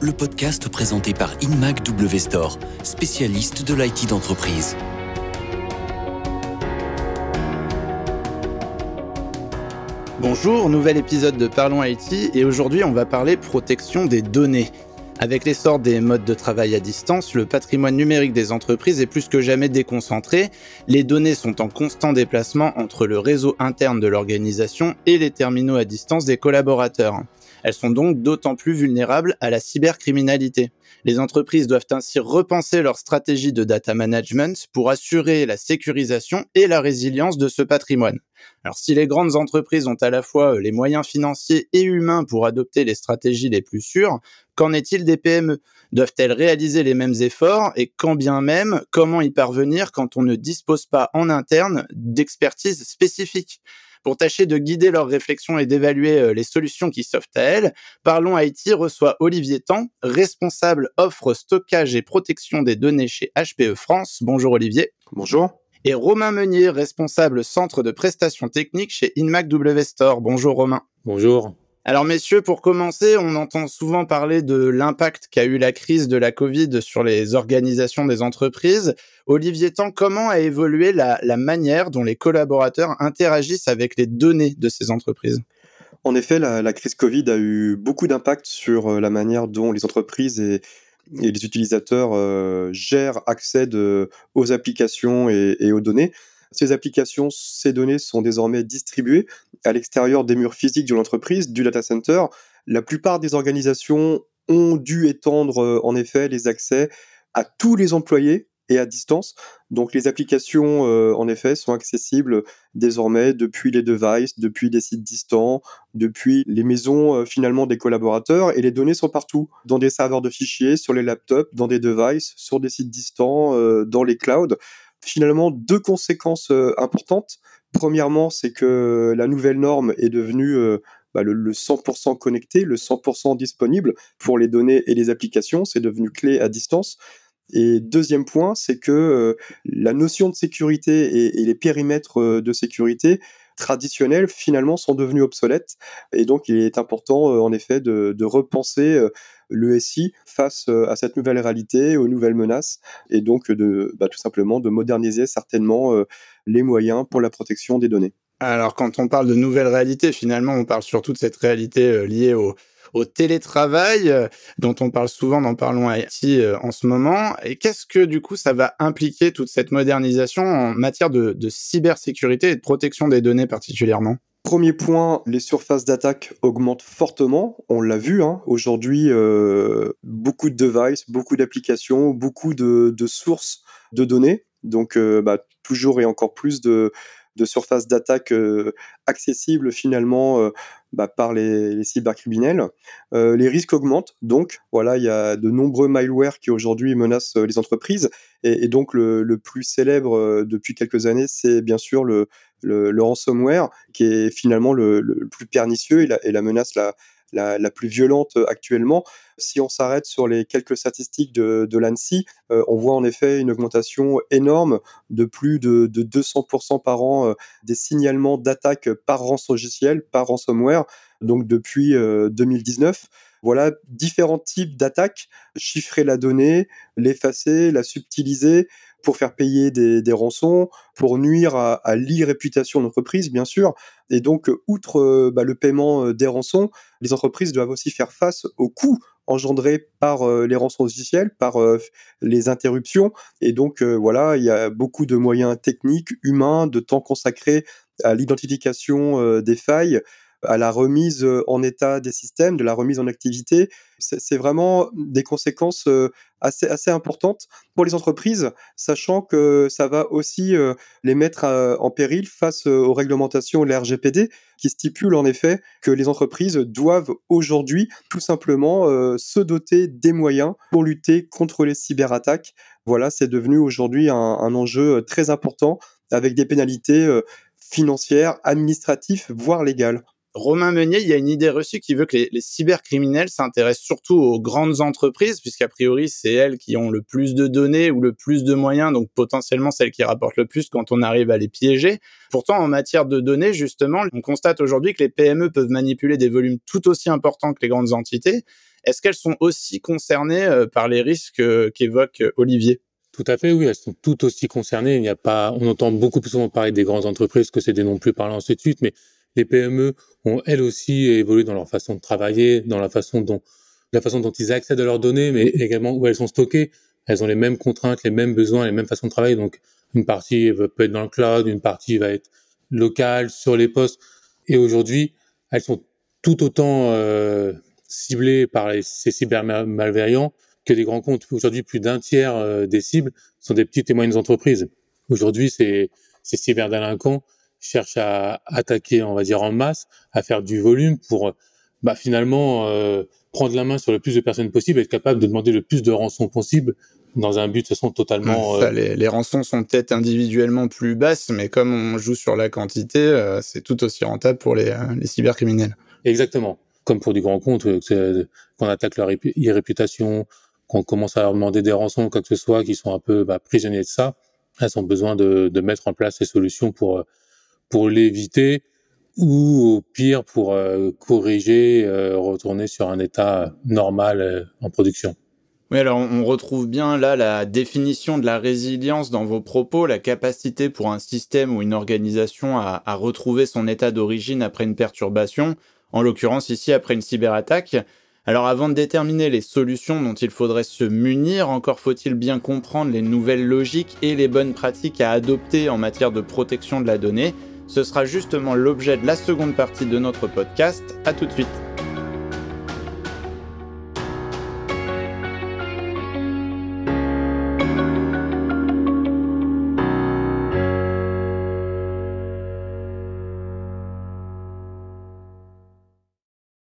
Le podcast présenté par Inmac W spécialiste de l'IT d'entreprise. Bonjour, nouvel épisode de Parlons IT et aujourd'hui on va parler protection des données. Avec l'essor des modes de travail à distance, le patrimoine numérique des entreprises est plus que jamais déconcentré. Les données sont en constant déplacement entre le réseau interne de l'organisation et les terminaux à distance des collaborateurs. Elles sont donc d'autant plus vulnérables à la cybercriminalité. Les entreprises doivent ainsi repenser leur stratégie de data management pour assurer la sécurisation et la résilience de ce patrimoine. Alors si les grandes entreprises ont à la fois euh, les moyens financiers et humains pour adopter les stratégies les plus sûres, qu'en est-il des PME Doivent-elles réaliser les mêmes efforts? Et quand bien même, comment y parvenir quand on ne dispose pas en interne d'expertise spécifique? Pour tâcher de guider leurs réflexions et d'évaluer euh, les solutions qui s'offrent à elles, Parlons IT reçoit Olivier Tan, responsable offre stockage et protection des données chez HPE France. Bonjour Olivier. Bonjour. Et Romain Meunier, responsable centre de prestations techniques chez Inmac W Store. Bonjour Romain. Bonjour. Alors messieurs, pour commencer, on entend souvent parler de l'impact qu'a eu la crise de la Covid sur les organisations des entreprises. Olivier Tan, comment a évolué la, manière dont les collaborateurs interagissent avec les données de ces entreprises? En effet, la, crise Covid a eu beaucoup d'impact sur euh, la manière dont les entreprises et, les utilisateurs euh, gèrent, accèdent aux applications et, aux données. Ces applications, ces données sont désormais distribuées à l'extérieur des murs physiques de l'entreprise, du data center. La plupart des organisations ont dû étendre euh, en effet les accès à tous les employés et à distance. Donc les applications, euh, en effet, sont accessibles désormais depuis les devices, depuis des sites distants, depuis les maisons euh, finalement des collaborateurs, et les données sont partout, dans des serveurs de fichiers, sur les laptops, dans des devices, sur des sites distants, dans les clouds finalement deux conséquences euh, importantes. Premièrement, c'est que la nouvelle norme est devenue euh, bah, le, 100% connecté, le 100% disponible pour les données et les applications. C'est devenu clé à distance. Et deuxième point, c'est que euh, la notion de sécurité et, les périmètres de sécurité traditionnels finalement sont devenus obsolètes. Et donc il est important en effet de, de repenser le SI face euh, à cette nouvelle réalité, aux nouvelles menaces, et donc de bah, tout simplement de moderniser certainement euh, les moyens pour la protection des données. Alors quand on parle de nouvelles réalités, finalement, on parle surtout de cette réalité euh, liée au, télétravail, dont on parle souvent dans Parlons IT en ce moment. Et qu'est-ce que du coup ça va impliquer toute cette modernisation en matière de, de cybersécurité et de protection des données particulièrement? Premier point, les surfaces d'attaque augmentent fortement. On l'a vu, hein. aujourd'hui, euh, beaucoup de devices, beaucoup d'applications, beaucoup de, sources de données. Donc, euh, bah, toujours et encore plus de, surfaces d'attaque euh, accessibles finalement bah, par les, cybercriminels. les risques augmentent, donc voilà, il y a de nombreux malwares qui aujourd'hui menacent les entreprises. Et, donc le, plus célèbre depuis quelques années, c'est bien sûr le, le, ransomware, qui est finalement le, plus pernicieux et la, menace la, plus violente actuellement. Si on s'arrête sur les quelques statistiques de, l'ANSI, euh, on voit en effet une augmentation énorme de plus de, 200% par an euh, des signalements d'attaques par ransomware, donc depuis 2019. Euh, voilà différents types d'attaques, chiffrer la donnée, l'effacer, la subtiliser, pour faire payer des, rançons, pour nuire à, l'irréputation d'entreprise, bien sûr. Et donc, outre euh, bah, le paiement euh, des rançons, les entreprises doivent aussi faire face aux coûts engendrés par euh, les rançons officielles, par les interruptions. Et donc, voilà, il y a beaucoup de moyens techniques, humains, de temps consacré à l'identification des failles, à la remise euh, en état des systèmes, de la remise en activité. C'est vraiment des conséquences euh, assez, importantes pour les entreprises, sachant que ça va aussi euh, les mettre en péril face aux réglementations de la RGPD, qui stipule en effet que les entreprises doivent aujourd'hui tout simplement se doter des moyens pour lutter contre les cyberattaques. Voilà, c'est devenu aujourd'hui un, enjeu très important avec des pénalités financières, administratives, voire légales. Romain Meunier, il y a une idée reçue qui veut que les, cybercriminels s'intéressent surtout aux grandes entreprises, puisqu'a priori, c'est elles qui ont le plus de données ou le plus de moyens, donc potentiellement celles qui rapportent le plus quand on arrive à les piéger. Pourtant, en matière de données, justement, on constate aujourd'hui que les PME peuvent manipuler des volumes tout aussi importants que les grandes entités. Est-ce qu'elles sont aussi concernées euh, par les risques euh, qu'évoque euh, Olivier? Tout à fait, oui, elles sont toutes aussi concernées. Il n'y a pas, on entend beaucoup plus souvent parler des grandes entreprises que c'est des noms plus parlants, ainsi de suite, mais les PME ont elles aussi évolué dans leur façon de travailler, dans la façon dont la façon dont ils accèdent à leurs données, mais également où elles sont stockées. Elles ont les mêmes contraintes, les mêmes besoins, les mêmes façons de travailler. Donc, une partie peut être dans le cloud, une partie va être locale, sur les postes. Et aujourd'hui, elles sont tout autant euh, ciblées par les, ces cybermalveillants que des grands comptes. Aujourd'hui, plus d'un tiers euh, des cibles sont des petites et moyennes entreprises. Aujourd'hui, ces, ces cyberdélinquants cherche à attaquer, on va dire en masse, à faire du volume pour bah, finalement euh, prendre la main sur le plus de personnes possible, être capable de demander le plus de rançons possible dans un but de façon totalement. Euh, les, les, rançons sont peut-être individuellement plus basses, mais comme on joue sur la quantité, euh, c'est tout aussi rentable pour les, les cybercriminels. Exactement. Comme pour du grand compte, qu'on attaque leur réputation, qu'on commence à leur demander des rançons, quoi que ce soit, qui sont un peu bah, prisonniers de ça, elles ont besoin de, de mettre en place ces solutions pour pour l'éviter ou au pire pour euh, corriger, euh, retourner sur un état normal euh, en production. Oui, alors on retrouve bien là la définition de la résilience dans vos propos, la capacité pour un système ou une organisation à, à retrouver son état d'origine après une perturbation, en l'occurrence ici après une cyberattaque. Alors avant de déterminer les solutions dont il faudrait se munir, encore faut-il bien comprendre les nouvelles logiques et les bonnes pratiques à adopter en matière de protection de la donnée. Ce sera justement l'objet de la seconde partie de notre podcast. À tout de suite.